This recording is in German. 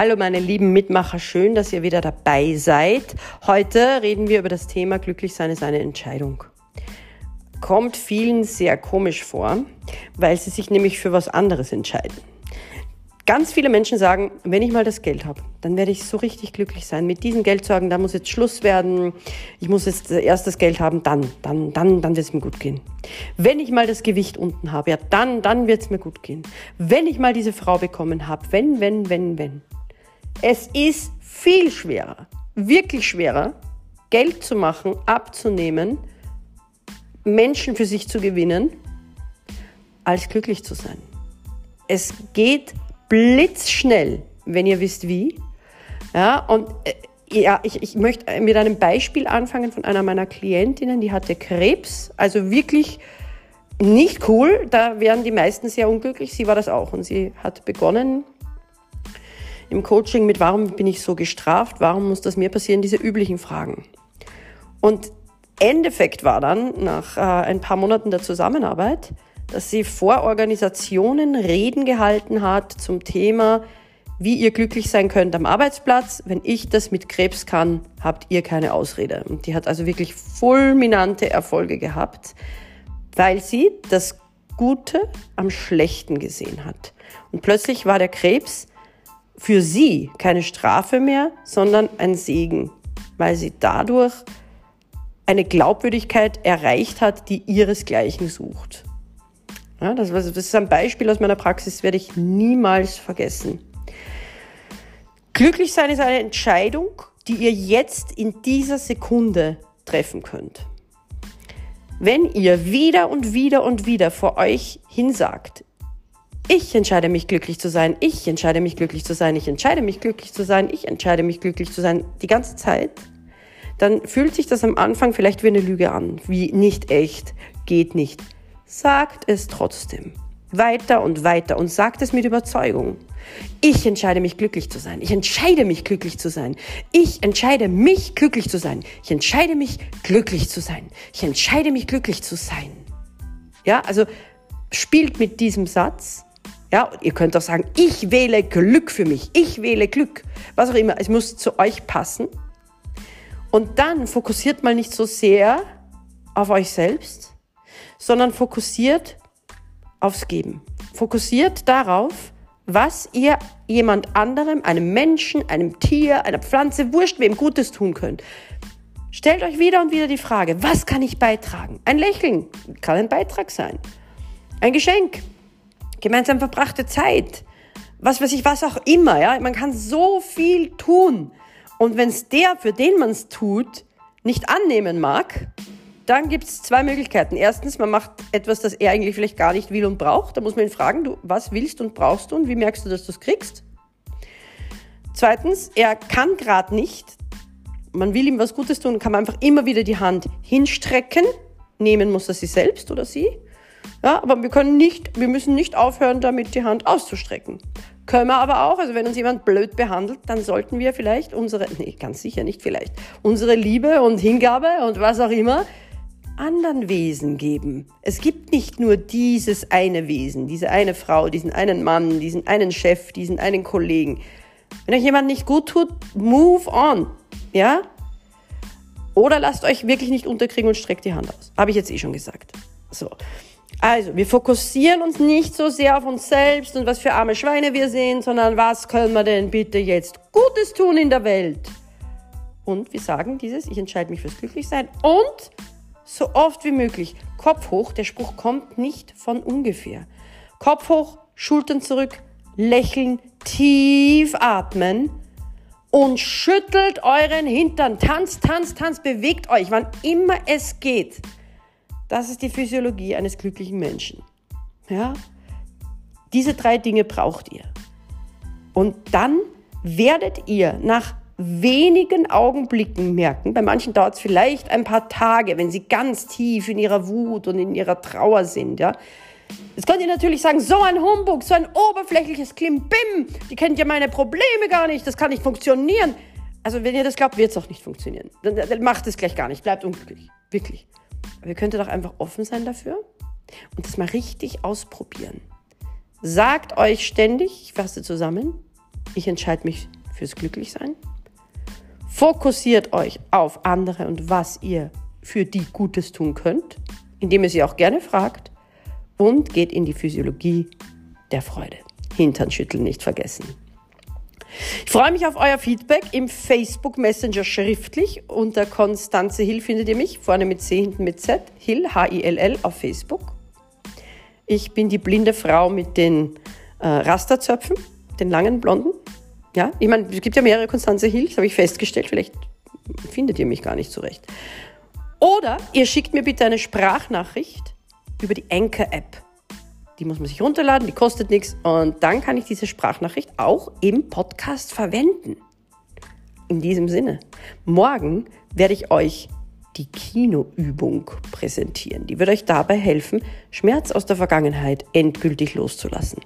Hallo meine lieben Mitmacher, schön, dass ihr wieder dabei seid. Heute reden wir über das Thema Glücklichsein ist eine Entscheidung. Kommt vielen sehr komisch vor, weil sie sich nämlich für was anderes entscheiden. Ganz viele Menschen sagen, wenn ich mal das Geld habe, dann werde ich so richtig glücklich sein. Mit diesen Geldsorgen, da muss jetzt Schluss werden. Ich muss jetzt erst das Geld haben, dann, dann, dann, dann wird es mir gut gehen. Wenn ich mal das Gewicht unten habe, ja, dann, dann wird es mir gut gehen. Wenn ich mal diese Frau bekommen habe, wenn, wenn, wenn, wenn. Es ist viel schwerer, wirklich schwerer, Geld zu machen, abzunehmen, Menschen für sich zu gewinnen, als glücklich zu sein. Es geht blitzschnell, wenn ihr wisst wie. Ja, und äh, ja, ich, ich möchte mit einem Beispiel anfangen von einer meiner Klientinnen, die hatte Krebs, also wirklich nicht cool. Da wären die meisten sehr unglücklich. Sie war das auch. Und sie hat begonnen im Coaching mit, warum bin ich so gestraft? Warum muss das mir passieren? Diese üblichen Fragen. Und Endeffekt war dann, nach äh, ein paar Monaten der Zusammenarbeit, dass sie vor Organisationen Reden gehalten hat zum Thema, wie ihr glücklich sein könnt am Arbeitsplatz. Wenn ich das mit Krebs kann, habt ihr keine Ausrede. Und die hat also wirklich fulminante Erfolge gehabt, weil sie das Gute am Schlechten gesehen hat. Und plötzlich war der Krebs für sie keine Strafe mehr, sondern ein Segen, weil sie dadurch eine Glaubwürdigkeit erreicht hat, die ihresgleichen sucht. Ja, das, das ist ein Beispiel aus meiner Praxis, das werde ich niemals vergessen. Glücklich sein ist eine Entscheidung, die ihr jetzt in dieser Sekunde treffen könnt. Wenn ihr wieder und wieder und wieder vor euch hinsagt, ich entscheide mich glücklich zu sein, ich entscheide mich glücklich zu sein, ich entscheide mich glücklich zu sein, ich entscheide mich glücklich zu sein, die ganze Zeit, dann fühlt sich das am Anfang vielleicht wie eine Lüge an, wie nicht echt, geht nicht sagt es trotzdem. Weiter und weiter und sagt es mit Überzeugung. Ich entscheide mich glücklich zu sein. Ich entscheide mich glücklich zu sein. Ich entscheide mich glücklich zu sein. Ich entscheide mich glücklich zu sein. Ich entscheide mich glücklich zu sein. Ja, also spielt mit diesem Satz. Ja, ihr könnt auch sagen, ich wähle Glück für mich. Ich wähle Glück. Was auch immer. Es muss zu euch passen. Und dann fokussiert mal nicht so sehr auf euch selbst, sondern fokussiert aufs Geben. Fokussiert darauf, was ihr jemand anderem, einem Menschen, einem Tier, einer Pflanze, wurscht wem Gutes tun könnt. Stellt euch wieder und wieder die Frage, was kann ich beitragen? Ein Lächeln kann ein Beitrag sein. Ein Geschenk, gemeinsam verbrachte Zeit, was weiß ich, was auch immer. Ja? Man kann so viel tun. Und wenn es der, für den man es tut, nicht annehmen mag, dann gibt es zwei Möglichkeiten. Erstens, man macht etwas, das er eigentlich vielleicht gar nicht will und braucht. Da muss man ihn fragen, du, was willst und brauchst du und wie merkst du, dass du es kriegst? Zweitens, er kann gerade nicht. Man will ihm was Gutes tun, kann man einfach immer wieder die Hand hinstrecken. Nehmen muss er sie selbst oder sie. Ja, aber wir können nicht, wir müssen nicht aufhören, damit die Hand auszustrecken. Können wir aber auch, also wenn uns jemand blöd behandelt, dann sollten wir vielleicht unsere, nee, ganz sicher nicht vielleicht, unsere Liebe und Hingabe und was auch immer anderen Wesen geben. Es gibt nicht nur dieses eine Wesen, diese eine Frau, diesen einen Mann, diesen einen Chef, diesen einen Kollegen. Wenn euch jemand nicht gut tut, move on. Ja? Oder lasst euch wirklich nicht unterkriegen und streckt die Hand aus. Habe ich jetzt eh schon gesagt. So. Also, wir fokussieren uns nicht so sehr auf uns selbst und was für arme Schweine wir sind, sondern was können wir denn bitte jetzt Gutes tun in der Welt? Und wir sagen dieses, ich entscheide mich fürs Glücklichsein und so oft wie möglich. Kopf hoch, der Spruch kommt nicht von ungefähr. Kopf hoch, Schultern zurück, lächeln, tief atmen und schüttelt euren Hintern. Tanzt, tanzt, tanzt, bewegt euch, wann immer es geht. Das ist die Physiologie eines glücklichen Menschen. Ja? Diese drei Dinge braucht ihr. Und dann werdet ihr nach wenigen Augenblicken merken. Bei manchen dauert es vielleicht ein paar Tage, wenn sie ganz tief in ihrer Wut und in ihrer Trauer sind. Ja. Jetzt könnt ihr natürlich sagen, so ein Humbug, so ein oberflächliches Klimbim, die kennt ja meine Probleme gar nicht, das kann nicht funktionieren. Also wenn ihr das glaubt, wird es auch nicht funktionieren. Dann, dann macht es gleich gar nicht, bleibt unglücklich. Wirklich. Aber ihr könntet doch einfach offen sein dafür und das mal richtig ausprobieren. Sagt euch ständig, ich fasse zusammen, ich entscheide mich fürs Glücklichsein. Fokussiert euch auf andere und was ihr für die Gutes tun könnt, indem ihr sie auch gerne fragt und geht in die Physiologie der Freude. Hintern schütteln nicht vergessen. Ich freue mich auf euer Feedback im Facebook Messenger schriftlich. Unter Konstanze Hill findet ihr mich, vorne mit C, hinten mit Z. Hill, H-I-L-L auf Facebook. Ich bin die blinde Frau mit den äh, Rasterzöpfen, den langen blonden. Ja, ich meine, es gibt ja mehrere Konstanze Hill, das habe ich festgestellt. Vielleicht findet ihr mich gar nicht zurecht. Oder ihr schickt mir bitte eine Sprachnachricht über die Anchor-App. Die muss man sich runterladen, die kostet nichts und dann kann ich diese Sprachnachricht auch im Podcast verwenden. In diesem Sinne, morgen werde ich euch die Kinoübung präsentieren. Die wird euch dabei helfen, Schmerz aus der Vergangenheit endgültig loszulassen.